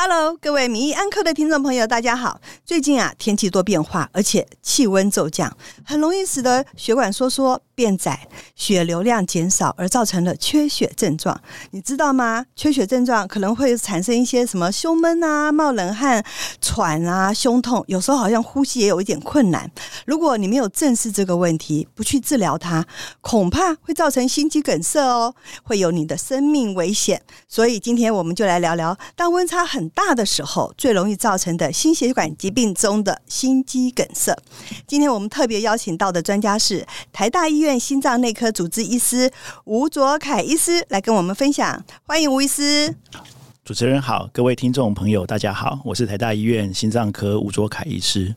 Hello，各位名医安科的听众朋友，大家好。最近啊，天气多变化，而且气温骤降，很容易使得血管收缩变窄，血流量减少，而造成了缺血症状。你知道吗？缺血症状可能会产生一些什么胸闷啊、冒冷汗、喘啊、胸痛，有时候好像呼吸也有一点困难。如果你没有正视这个问题，不去治疗它，恐怕会造成心肌梗塞哦，会有你的生命危险。所以今天我们就来聊聊，当温差很大的时候，最容易造成的心血管疾病中的心肌梗塞。今天我们特别邀请到的专家是台大医院心脏内科主治医师吴卓凯医师，来跟我们分享。欢迎吴医师。主持人好，各位听众朋友，大家好，我是台大医院心脏科吴卓凯医师。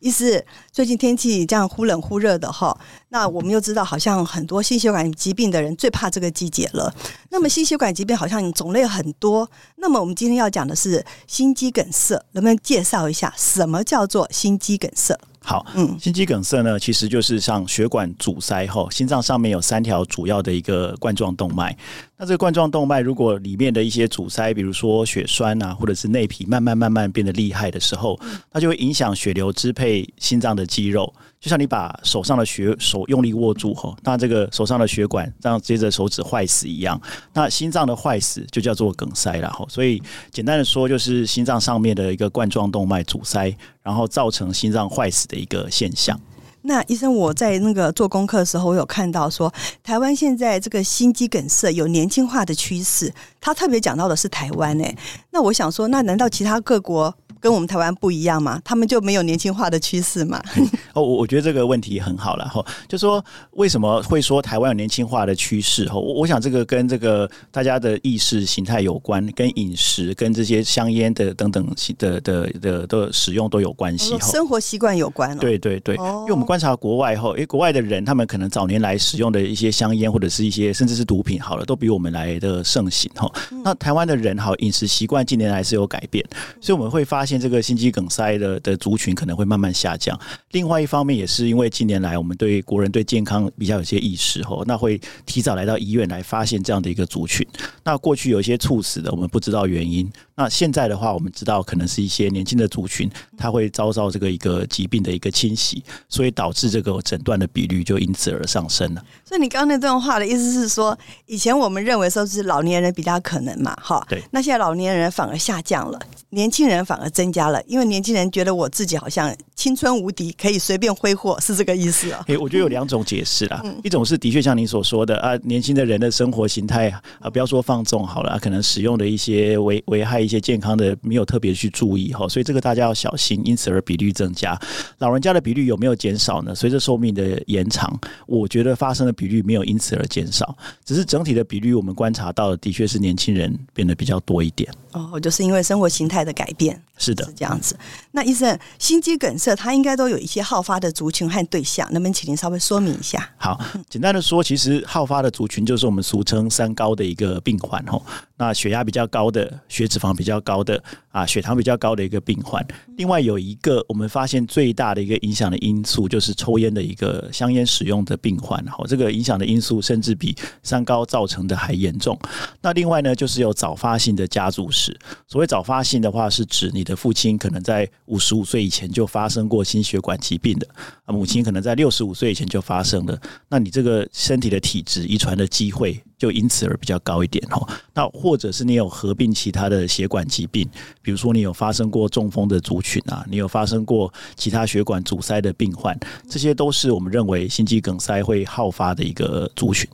医师，最近天气这样忽冷忽热的哈，那我们又知道，好像很多心血管疾病的人最怕这个季节了。那么心血管疾病好像种类很多，那么我们今天要讲的是心肌梗塞，能不能介绍一下什么叫做心肌梗塞？好，嗯，心肌梗塞呢，其实就是像血管阻塞后，心脏上面有三条主要的一个冠状动脉。那这个冠状动脉如果里面的一些阻塞，比如说血栓啊，或者是内皮慢慢慢慢变得厉害的时候，它就会影响血流支配心脏的肌肉。就像你把手上的血手用力握住后，那这个手上的血管这样接着手指坏死一样。那心脏的坏死就叫做梗塞了哈。所以简单的说，就是心脏上面的一个冠状动脉阻塞，然后造成心脏坏死的一个现象。那医生，我在那个做功课的时候，我有看到说，台湾现在这个心肌梗塞有年轻化的趋势。他特别讲到的是台湾诶，那我想说，那难道其他各国？跟我们台湾不一样嘛？他们就没有年轻化的趋势嘛？哦，我我觉得这个问题很好了哈，就说为什么会说台湾有年轻化的趋势？哈，我我想这个跟这个大家的意识形态有关，跟饮食、跟这些香烟的等等的的的的使用都有关系。生活习惯有关。对对对，因为我们观察国外后，因为国外的人他们可能早年来使用的一些香烟或者是一些甚至是毒品，好了，都比我们来的盛行哈。那台湾的人好饮食习惯近年来是有改变，所以我们会发现。这个心肌梗塞的的族群可能会慢慢下降。另外一方面，也是因为近年来我们对国人对健康比较有些意识吼，那会提早来到医院来发现这样的一个族群。那过去有一些猝死的，我们不知道原因。那现在的话，我们知道可能是一些年轻的族群，他会遭到这个一个疾病的一个侵袭，所以导致这个诊断的比率就因此而上升了。所以你刚刚那段话的意思是说，以前我们认为说是老年人比较可能嘛，哈，对。那现在老年人反而下降了，年轻人反而增加了，因为年轻人觉得我自己好像青春无敌，可以随便挥霍，是这个意思啊？诶，我觉得有两种解释啦，嗯、一种是的确像您所说的啊，年轻的人的生活形态啊，不要说放纵好了，啊、可能使用的一些危危害一些健康的。没有特别去注意哈，所以这个大家要小心，因此而比率增加。老人家的比率有没有减少呢？随着寿命的延长，我觉得发生的比率没有因此而减少，只是整体的比率我们观察到的，的确是年轻人变得比较多一点。哦，就是因为生活形态的改变，是的，是这样子。那医生，心肌梗塞它应该都有一些好发的族群和对象，能不能请您稍微说明一下？好，简单的说，其实好发的族群就是我们俗称三高的一个病患吼。那血压比较高的，血脂肪比较高的。啊，血糖比较高的一个病患，另外有一个我们发现最大的一个影响的因素，就是抽烟的一个香烟使用的病患，好，这个影响的因素甚至比三高造成的还严重。那另外呢，就是有早发性的家族史。所谓早发性的话，是指你的父亲可能在五十五岁以前就发生过心血管疾病的，啊，母亲可能在六十五岁以前就发生了。那你这个身体的体质遗传的机会。就因此而比较高一点哦，那或者是你有合并其他的血管疾病，比如说你有发生过中风的族群啊，你有发生过其他血管阻塞的病患，这些都是我们认为心肌梗塞会好发的一个族群。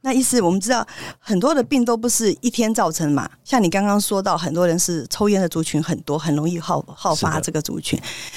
那意思我们知道很多的病都不是一天造成嘛，像你刚刚说到，很多人是抽烟的族群很多，很容易好好发这个族群。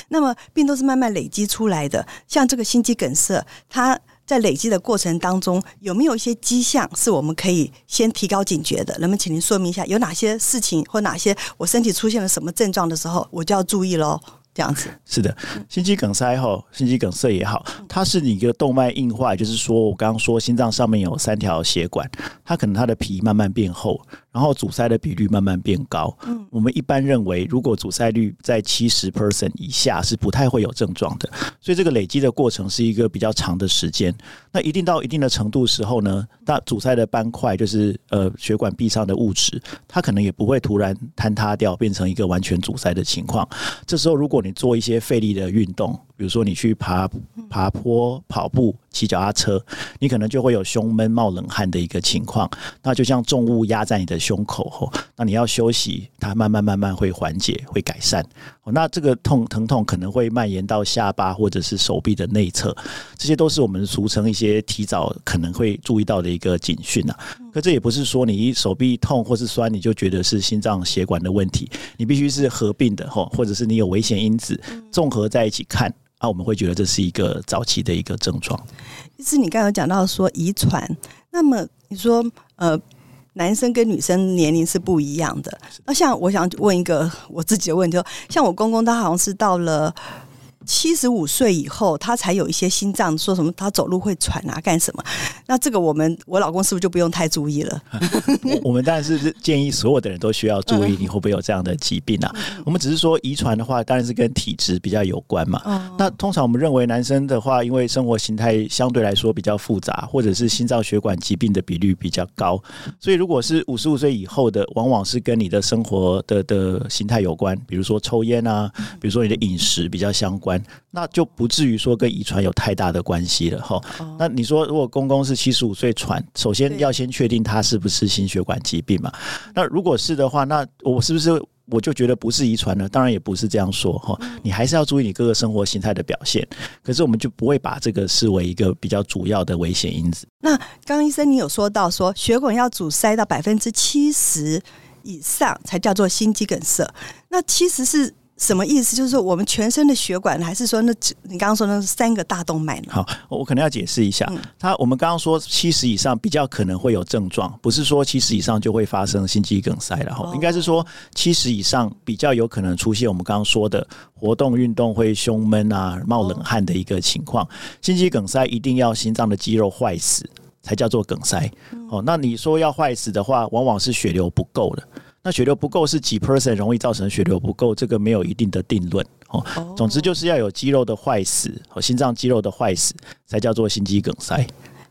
那么病都是慢慢累积出来的，像这个心肌梗塞，它。在累积的过程当中，有没有一些迹象是我们可以先提高警觉的？能不能请您说明一下，有哪些事情或哪些我身体出现了什么症状的时候，我就要注意喽？这样子是的，心肌梗塞后，心肌梗塞也好，它是你一个动脉硬化，就是说我刚刚说心脏上面有三条血管，它可能它的皮慢慢变厚。然后阻塞的比率慢慢变高。嗯，我们一般认为，如果阻塞率在七十 percent 以下，是不太会有症状的。所以这个累积的过程是一个比较长的时间。那一定到一定的程度时候呢，那阻塞的斑块就是呃血管壁上的物质，它可能也不会突然坍塌掉，变成一个完全阻塞的情况。这时候，如果你做一些费力的运动，比如说你去爬爬坡、跑步、骑脚踏车，你可能就会有胸闷、冒冷汗的一个情况。那就像重物压在你的胸口吼，那你要休息，它慢慢慢慢会缓解、会改善。那这个痛疼痛可能会蔓延到下巴或者是手臂的内侧，这些都是我们俗称一些提早可能会注意到的一个警讯啊。可这也不是说你一手臂痛或是酸，你就觉得是心脏血管的问题，你必须是合并的吼，或者是你有危险因子综合在一起看。那我们会觉得这是一个早期的一个症状。其实你刚刚有讲到说遗传，那么你说呃，男生跟女生年龄是不一样的。那像我想问一个我自己的问题，就像我公公，他好像是到了。七十五岁以后，他才有一些心脏，说什么他走路会喘啊，干什么？那这个我们我老公是不是就不用太注意了？我们当然是建议所有的人都需要注意，你会不会有这样的疾病啊？我们只是说遗传的话，当然是跟体质比较有关嘛。那通常我们认为男生的话，因为生活形态相对来说比较复杂，或者是心脏血管疾病的比率比较高，所以如果是五十五岁以后的，往往是跟你的生活的的形态有关，比如说抽烟啊，比如说你的饮食比较相关。那就不至于说跟遗传有太大的关系了哈。那你说，如果公公是七十五岁传，首先要先确定他是不是心血管疾病嘛？那如果是的话，那我是不是我就觉得不是遗传呢？当然也不是这样说哈。你还是要注意你各个生活形态的表现。可是我们就不会把这个视为一个比较主要的危险因子。那刚刚医生你有说到说血管要阻塞到百分之七十以上才叫做心肌梗塞。那其实是。什么意思？就是说我们全身的血管，还是说那你刚刚说那三个大动脉呢？好，我可能要解释一下。他我们刚刚说七十以上比较可能会有症状，不是说七十以上就会发生心肌梗塞了哈。应该是说七十以上比较有可能出现我们刚刚说的活动运动会胸闷啊、冒冷汗的一个情况。心肌梗塞一定要心脏的肌肉坏死才叫做梗塞。哦，那你说要坏死的话，往往是血流不够了。那血流不够是几 percent 容易造成血流不够？这个没有一定的定论哦。总之就是要有肌肉的坏死和心脏肌肉的坏死，才叫做心肌梗塞。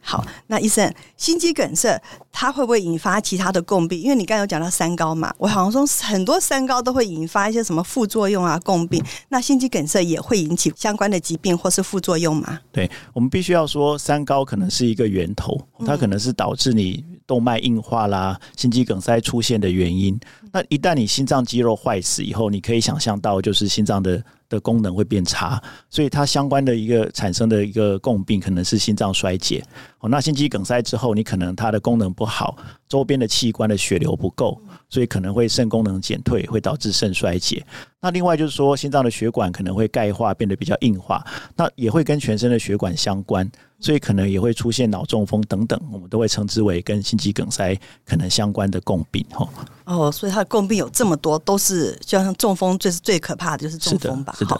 好，那医生，心肌梗塞它会不会引发其他的共病？因为你刚刚有讲到三高嘛，我好像说很多三高都会引发一些什么副作用啊、共病。那心肌梗塞也会引起相关的疾病或是副作用吗？对，我们必须要说，三高可能是一个源头，它可能是导致你。动脉硬化啦，心肌梗塞出现的原因。那一旦你心脏肌肉坏死以后，你可以想象到，就是心脏的的功能会变差，所以它相关的一个产生的一个共病可能是心脏衰竭。哦，那心肌梗塞之后，你可能它的功能不好，周边的器官的血流不够，所以可能会肾功能减退，会导致肾衰竭。那另外就是说，心脏的血管可能会钙化，变得比较硬化，那也会跟全身的血管相关，所以可能也会出现脑中风等等，我们都会称之为跟心肌梗塞可能相关的共病。哈，哦，所以它的共病有这么多，都是就像中风，最是最可怕的就是中风吧？是的。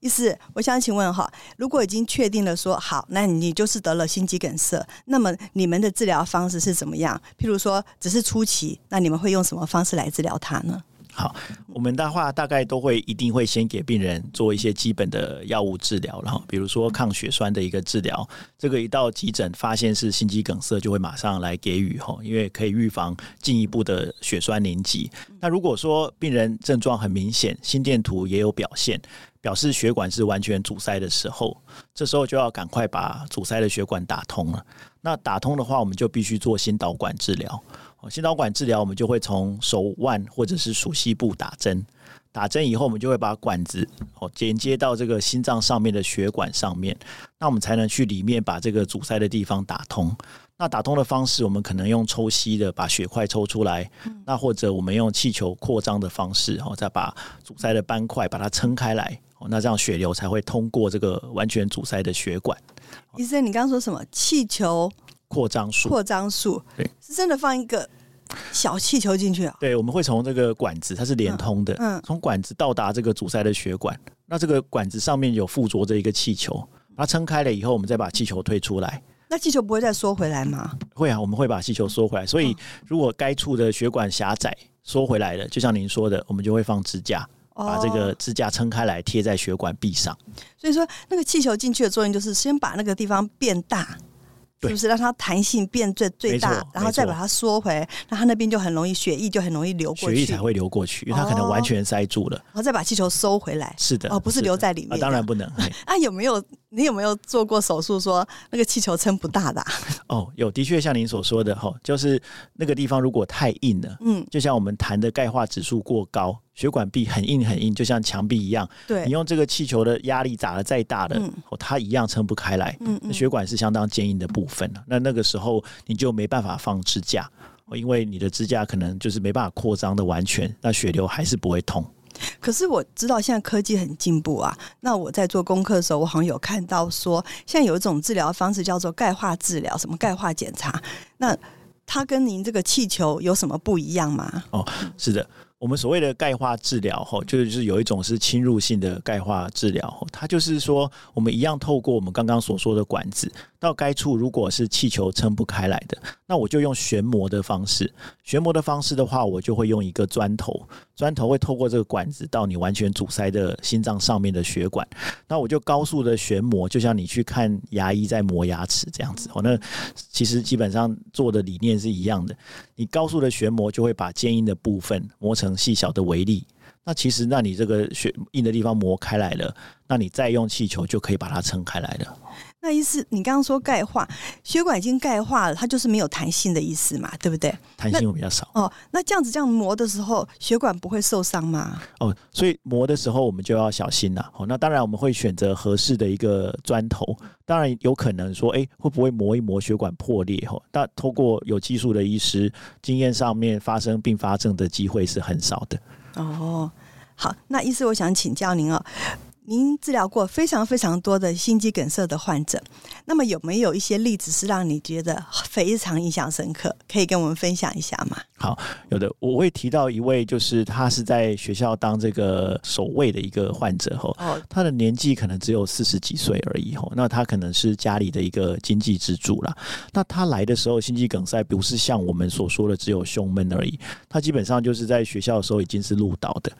意思，我想请问哈，如果已经确定了说好，那你就是得了心肌梗塞，那么你们的治疗方式是怎么样？譬如说，只是初期，那你们会用什么方式来治疗它呢？好，我们的话大概都会一定会先给病人做一些基本的药物治疗，然后比如说抗血栓的一个治疗。这个一到急诊发现是心肌梗塞，就会马上来给予哈，因为可以预防进一步的血栓凝集。那如果说病人症状很明显，心电图也有表现，表示血管是完全阻塞的时候，这时候就要赶快把阻塞的血管打通了。那打通的话，我们就必须做心导管治疗。心导管治疗，我们就会从手腕或者是鼠膝部打针，打针以后，我们就会把管子哦连接到这个心脏上面的血管上面，那我们才能去里面把这个阻塞的地方打通。那打通的方式，我们可能用抽吸的把血块抽出来，那或者我们用气球扩张的方式，哦，再把阻塞的斑块把它撑开来，哦，那这样血流才会通过这个完全阻塞的血管。医生，你刚刚说什么？气球？扩张术，扩张术，对，是真的放一个小气球进去啊？对，我们会从这个管子，它是连通的，嗯，从管子到达这个阻塞的血管，那这个管子上面有附着着一个气球，把它撑开了以后，我们再把气球推出来，那气球不会再缩回来吗？会啊，我们会把气球缩回来。所以如果该处的血管狭窄，缩回来了，就像您说的，我们就会放支架，把这个支架撑开来，贴在血管壁上。所以说，那个气球进去的作用就是先把那个地方变大。是不是让它弹性变最最大，然后再把它缩回，那它那边就很容易血液就很容易流过去，血液才会流过去，因为它可能完全塞住了，然后再把气球收回来。是的，哦，不是留在里面，当然不能。啊，有没有你有没有做过手术说那个气球撑不大的？哦，有，的确像您所说的哈，就是那个地方如果太硬了，嗯，就像我们谈的钙化指数过高。血管壁很硬很硬，就像墙壁一样。对，你用这个气球的压力砸的再大的，嗯、它一样撑不开来。嗯，嗯，血管是相当坚硬的部分。那那个时候你就没办法放支架，因为你的支架可能就是没办法扩张的完全，那血流还是不会通。可是我知道现在科技很进步啊。那我在做功课的时候，我好像有看到说，现在有一种治疗方式叫做钙化治疗，什么钙化检查。那它跟您这个气球有什么不一样吗？哦，是的。我们所谓的钙化治疗，吼，就是有一种是侵入性的钙化治疗，它就是说，我们一样透过我们刚刚所说的管子到该处，如果是气球撑不开来的，那我就用旋磨的方式。旋磨的方式的话，我就会用一个砖头，砖头会透过这个管子到你完全阻塞的心脏上面的血管，那我就高速的旋磨，就像你去看牙医在磨牙齿这样子。哦，那其实基本上做的理念是一样的，你高速的旋磨就会把坚硬的部分磨成细小的微粒，那其实，那你这个血硬的地方磨开来了，那你再用气球就可以把它撑开来了。那意思，你刚刚说钙化，血管已经钙化了，它就是没有弹性的意思嘛，对不对？弹性会比较少。哦，那这样子这样磨的时候，血管不会受伤吗？哦，所以磨的时候我们就要小心了。哦，那当然我们会选择合适的一个砖头。当然有可能说，哎，会不会磨一磨血管破裂？哦，那透过有技术的医师经验上面发生并发症的机会是很少的。哦，好，那意思，我想请教您哦。您治疗过非常非常多的心肌梗塞的患者，那么有没有一些例子是让你觉得非常印象深刻？可以跟我们分享一下吗？好，有的，我会提到一位，就是他是在学校当这个守卫的一个患者吼，他的年纪可能只有四十几岁而已吼，那他可能是家里的一个经济支柱啦。那他来的时候，心肌梗塞不是像我们所说的只有胸闷而已，他基本上就是在学校的时候已经是入岛的。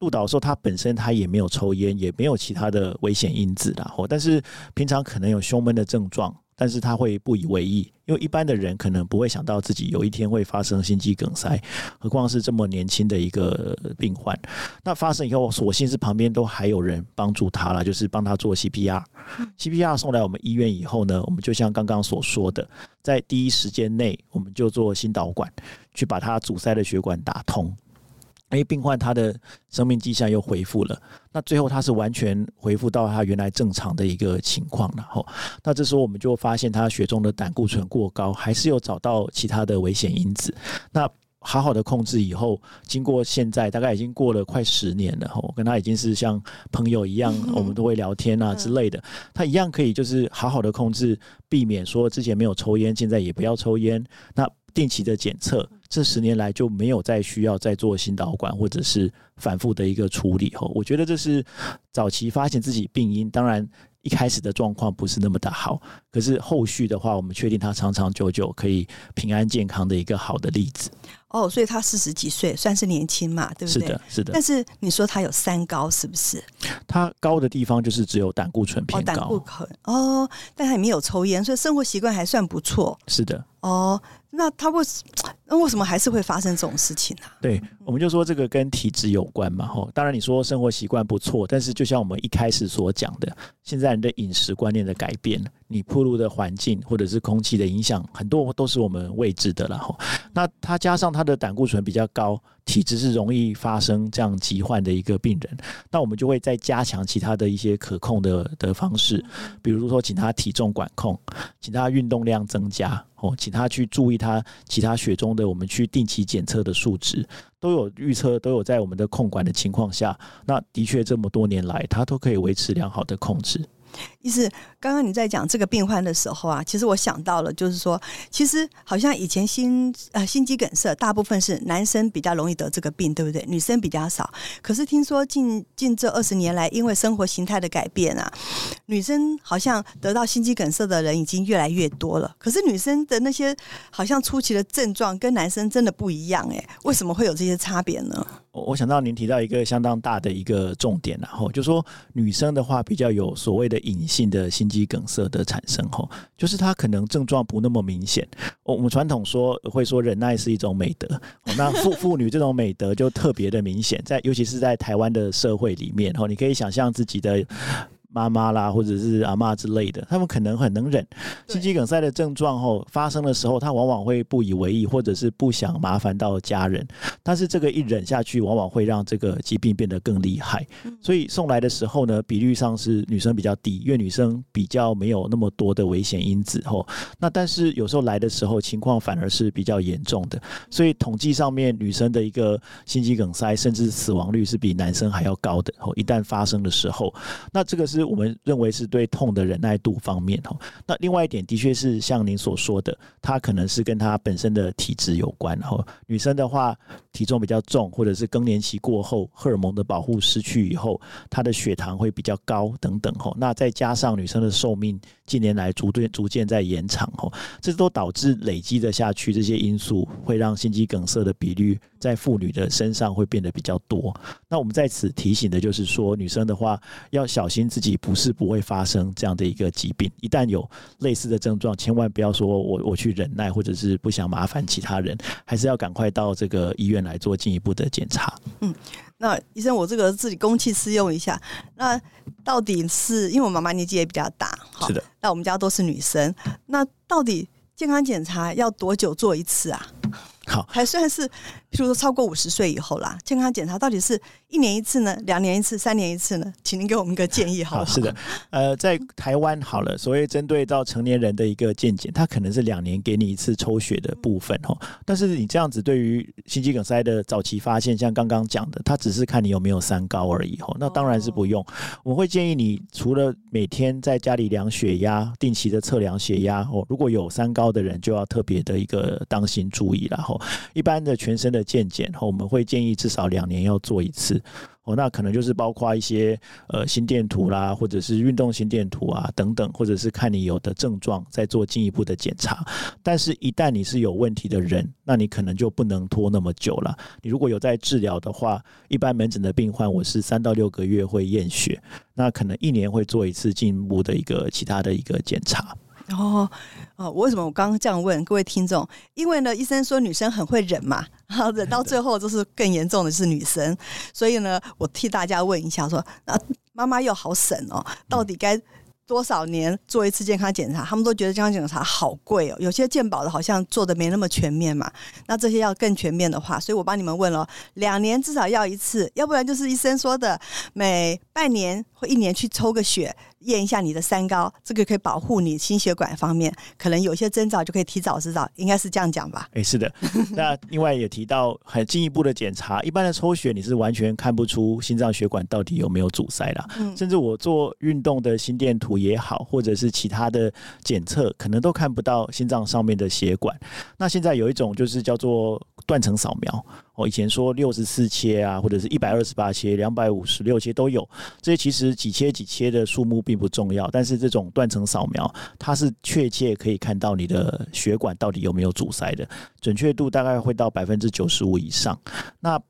入岛的时候，他本身他也没有抽烟，也没有其他的危险因子啦。但是平常可能有胸闷的症状，但是他会不以为意，因为一般的人可能不会想到自己有一天会发生心肌梗塞，何况是这么年轻的一个病患。那发生以后，所幸是旁边都还有人帮助他了，就是帮他做 CPR。CPR 送来我们医院以后呢，我们就像刚刚所说的，在第一时间内，我们就做心导管，去把他阻塞的血管打通。因为病患他的生命迹象又恢复了，那最后他是完全恢复到他原来正常的一个情况了。吼，那这时候我们就发现他血中的胆固醇过高，还是有找到其他的危险因子。那好好的控制以后，经过现在大概已经过了快十年了，吼，跟他已经是像朋友一样，我们都会聊天啊之类的。他一样可以就是好好的控制，避免说之前没有抽烟，现在也不要抽烟。那定期的检测。这十年来就没有再需要再做心导管或者是反复的一个处理后，我觉得这是早期发现自己病因，当然一开始的状况不是那么的好，可是后续的话，我们确定他长长久久可以平安健康的一个好的例子。哦，所以他四十几岁算是年轻嘛，对不对？是的，是的。但是你说他有三高，是不是？他高的地方就是只有胆固醇偏高，哦、胆固醇哦，但他也没有抽烟，所以生活习惯还算不错。是的。哦，那他为 那为什么还是会发生这种事情呢？啊？对，我们就说这个跟体质有关嘛。吼，当然你说生活习惯不错，但是就像我们一开始所讲的，现在人的饮食观念的改变，你铺路的环境或者是空气的影响，很多都是我们未知的了。吼，那他加上他的胆固醇比较高。体质是容易发生这样疾患的一个病人，那我们就会再加强其他的一些可控的的方式，比如说请他体重管控，请他运动量增加哦，请他去注意他其他血中的我们去定期检测的数值，都有预测，都有在我们的控管的情况下，那的确这么多年来他都可以维持良好的控制。意思刚刚你在讲这个病患的时候啊，其实我想到了，就是说，其实好像以前心呃心肌梗塞大部分是男生比较容易得这个病，对不对？女生比较少。可是听说近近这二十年来，因为生活形态的改变啊，女生好像得到心肌梗塞的人已经越来越多了。可是女生的那些好像初期的症状跟男生真的不一样，哎，为什么会有这些差别呢？我想到您提到一个相当大的一个重点，然后就说女生的话比较有所谓的隐性的心肌梗塞的产生，吼，就是它可能症状不那么明显。我们传统说会说忍耐是一种美德，那妇 妇女这种美德就特别的明显，在尤其是在台湾的社会里面，吼，你可以想象自己的。妈妈啦，或者是阿妈之类的，他们可能很能忍。心肌梗塞的症状后发生的时候，他往往会不以为意，或者是不想麻烦到家人。但是这个一忍下去，往往会让这个疾病变得更厉害。所以送来的时候呢，比率上是女生比较低，因为女生比较没有那么多的危险因子。吼，那但是有时候来的时候，情况反而是比较严重的。所以统计上面，女生的一个心肌梗塞甚至死亡率是比男生还要高的。吼，一旦发生的时候，那这个是。我们认为是对痛的忍耐度方面哈，那另外一点的确是像您所说的，它可能是跟她本身的体质有关哈。女生的话，体重比较重，或者是更年期过后荷尔蒙的保护失去以后，她的血糖会比较高等等哈。那再加上女生的寿命近年来逐渐逐渐在延长哈，这都导致累积的下去，这些因素会让心肌梗塞的比率在妇女的身上会变得比较多。那我们在此提醒的就是说，女生的话要小心自己。不是不会发生这样的一个疾病，一旦有类似的症状，千万不要说我我去忍耐，或者是不想麻烦其他人，还是要赶快到这个医院来做进一步的检查。嗯，那医生，我这个自己公器私用一下，那到底是因为我妈妈年纪也比较大，是的，那我们家都是女生，那到底健康检查要多久做一次啊？好，还算是，譬如说超过五十岁以后啦，健康检查到底是一年一次呢，两年一次，三年一次呢？请您给我们一个建议好不好？好，是的，呃，在台湾好了，所谓针对到成年人的一个健检，它可能是两年给你一次抽血的部分哦。但是你这样子对于心肌梗塞的早期发现，像刚刚讲的，它只是看你有没有三高而已哦。那当然是不用，我们会建议你除了每天在家里量血压，定期的测量血压哦，如果有三高的人，就要特别的一个当心注意了哈。一般的全身的健检，我们会建议至少两年要做一次哦。那可能就是包括一些呃心电图啦，或者是运动心电图啊等等，或者是看你有的症状再做进一步的检查。但是，一旦你是有问题的人，那你可能就不能拖那么久了。你如果有在治疗的话，一般门诊的病患，我是三到六个月会验血，那可能一年会做一次进一步的一个其他的一个检查。哦，哦，为什么我刚刚这样问各位听众？因为呢，医生说女生很会忍嘛，然后忍到最后就是更严重的是女生，所以呢，我替大家问一下说，说那妈妈又好省哦，到底该多少年做一次健康检查？他们都觉得健康检查好贵哦，有些健保的好像做的没那么全面嘛，那这些要更全面的话，所以我帮你们问了，两年至少要一次，要不然就是医生说的每半年或一年去抽个血。验一下你的三高，这个可以保护你心血管方面，可能有些征兆就可以提早知道，应该是这样讲吧？哎，是的。那另外也提到很进一步的检查，一般的抽血你是完全看不出心脏血管到底有没有阻塞啦。嗯，甚至我做运动的心电图也好，或者是其他的检测，可能都看不到心脏上面的血管。那现在有一种就是叫做断层扫描。我以前说六十四切啊，或者是一百二十八切、两百五十六切都有。这些其实几切几切的数目并不重要，但是这种断层扫描，它是确切可以看到你的血管到底有没有阻塞的，准确度大概会到百分之九十五以上。那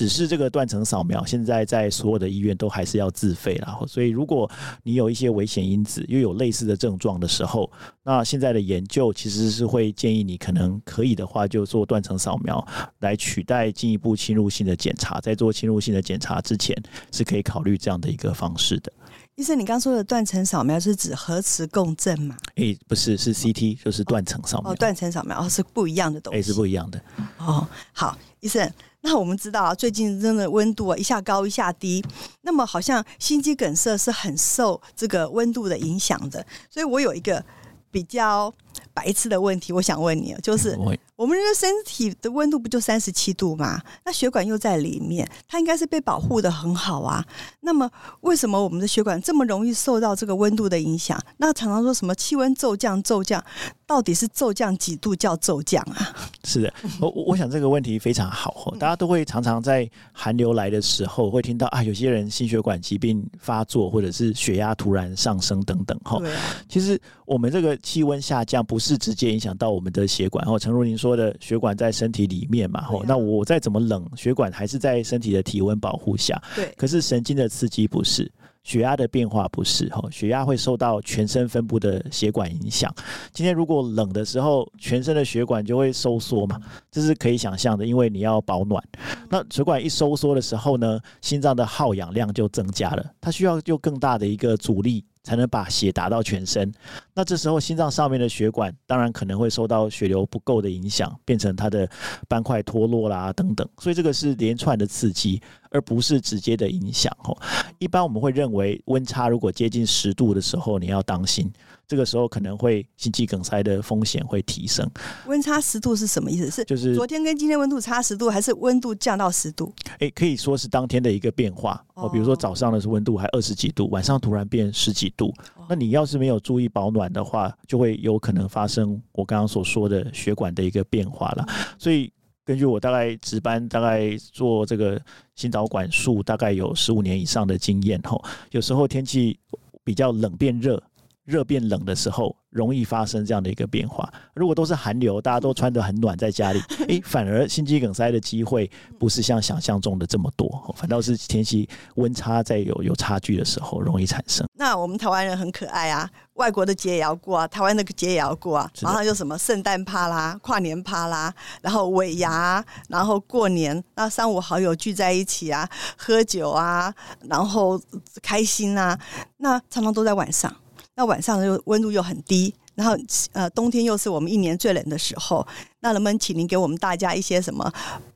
只是这个断层扫描，现在在所有的医院都还是要自费啦。所以如果你有一些危险因子，又有类似的症状的时候，那现在的研究其实是会建议你，可能可以的话就做断层扫描来取代进一步侵入性的检查。在做侵入性的检查之前，是可以考虑这样的一个方式的。医生，你刚说的断层扫描是指核磁共振吗？诶、欸，不是，是 CT，就是断层扫描。哦，断层扫描哦，是不一样的东西。诶、欸，是不一样的。哦，好，医生。那我们知道啊，最近真的温度啊一下高一下低，那么好像心肌梗塞是很受这个温度的影响的。所以我有一个比较白痴的问题，我想问你，就是我们人的身体的温度不就三十七度吗？那血管又在里面，它应该是被保护的很好啊。那么为什么我们的血管这么容易受到这个温度的影响？那常常说什么气温骤降骤降，到底是骤降几度叫骤降啊？是的，我我想这个问题非常好，大家都会常常在寒流来的时候会听到啊，有些人心血管疾病发作，或者是血压突然上升等等哈。其实我们这个气温下降不是直接影响到我们的血管，然后诚如您说。的血管在身体里面嘛，吼，那我再怎么冷，血管还是在身体的体温保护下。对，可是神经的刺激不是，血压的变化不是，吼，血压会受到全身分布的血管影响。今天如果冷的时候，全身的血管就会收缩嘛，这是可以想象的，因为你要保暖。那血管一收缩的时候呢，心脏的耗氧量就增加了，它需要就更大的一个阻力。才能把血达到全身，那这时候心脏上面的血管当然可能会受到血流不够的影响，变成它的斑块脱落啦等等，所以这个是连串的刺激。而不是直接的影响哦。一般我们会认为温差如果接近十度的时候，你要当心，这个时候可能会心肌梗塞的风险会提升。温差十度是什么意思？是就是昨天跟今天温度差十度，还是温度降到十度？诶，可以说是当天的一个变化哦。比如说早上的时候温度还二十几度，晚上突然变十几度，那你要是没有注意保暖的话，就会有可能发生我刚刚所说的血管的一个变化了。所以。根据我大概值班，大概做这个心导管术，大概有十五年以上的经验吼，有时候天气比较冷变热，热变冷的时候，容易发生这样的一个变化。如果都是寒流，大家都穿得很暖，在家里，诶，反而心肌梗塞的机会不是像想象中的这么多，反倒是天气温差在有有差距的时候容易产生。那我们台湾人很可爱啊，外国的节也要过啊，台湾的节也要过啊。然后就什么圣诞趴啦、跨年趴啦，然后尾牙，然后过年，那三五好友聚在一起啊，喝酒啊，然后开心啊，那常常都在晚上。那晚上又温度又很低，然后呃冬天又是我们一年最冷的时候，那能不能请您给我们大家一些什么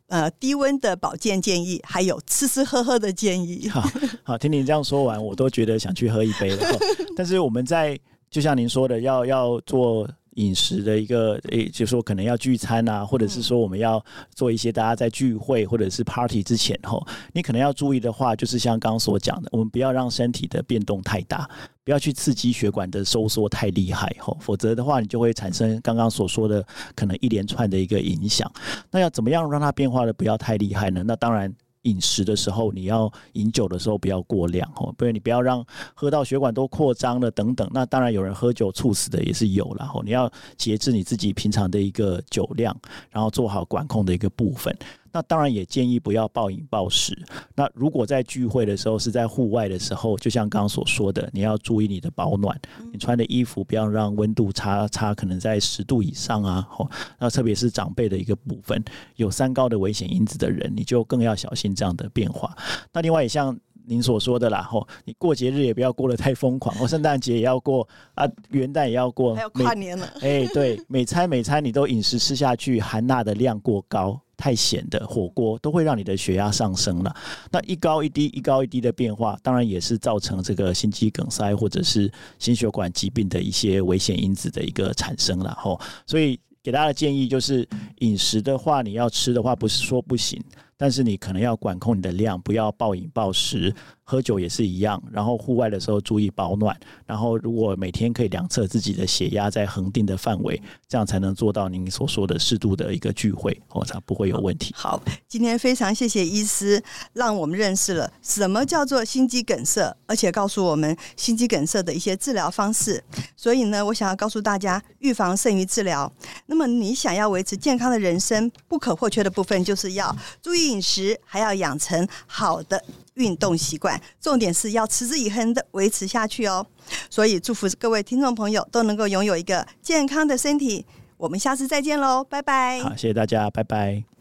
呃低温的保健建议，还有吃吃喝喝的建议？好，好，听您这样说完，我都觉得想去喝一杯了。但是我们在就像您说的，要要做。饮食的一个诶，就是说可能要聚餐啊，或者是说我们要做一些大家在聚会或者是 party 之前吼，你可能要注意的话，就是像刚刚所讲的，我们不要让身体的变动太大，不要去刺激血管的收缩太厉害吼，否则的话你就会产生刚刚所说的可能一连串的一个影响。那要怎么样让它变化的不要太厉害呢？那当然。饮食的时候，你要饮酒的时候不要过量哦，不然你不要让喝到血管都扩张了等等。那当然有人喝酒猝死的也是有了哦，你要节制你自己平常的一个酒量，然后做好管控的一个部分。那当然也建议不要暴饮暴食。那如果在聚会的时候是在户外的时候，就像刚刚所说的，你要注意你的保暖，你穿的衣服不要让温度差差可能在十度以上啊。吼，那特别是长辈的一个部分，有三高的危险因子的人，你就更要小心这样的变化。那另外也像您所说的啦，吼，你过节日也不要过得太疯狂，或圣诞节也要过啊，元旦也要过，还有跨年了。哎，对，每餐每餐你都饮食吃下去，含钠的量过高。太咸的火锅都会让你的血压上升了，那一高一低，一高一低的变化，当然也是造成这个心肌梗塞或者是心血管疾病的一些危险因子的一个产生了吼。所以给大家的建议就是，饮食的话，你要吃的话，不是说不行。但是你可能要管控你的量，不要暴饮暴食，喝酒也是一样。然后户外的时候注意保暖。然后如果每天可以量测自己的血压在恒定的范围，这样才能做到您所说的适度的一个聚会，哦，才不会有问题。好，今天非常谢谢医师，让我们认识了什么叫做心肌梗塞，而且告诉我们心肌梗塞的一些治疗方式。所以呢，我想要告诉大家，预防胜于治疗。那么你想要维持健康的人生，不可或缺的部分就是要注意。饮食还要养成好的运动习惯，重点是要持之以恒的维持下去哦。所以祝福各位听众朋友都能够拥有一个健康的身体。我们下次再见喽，拜拜。好，谢谢大家，拜拜。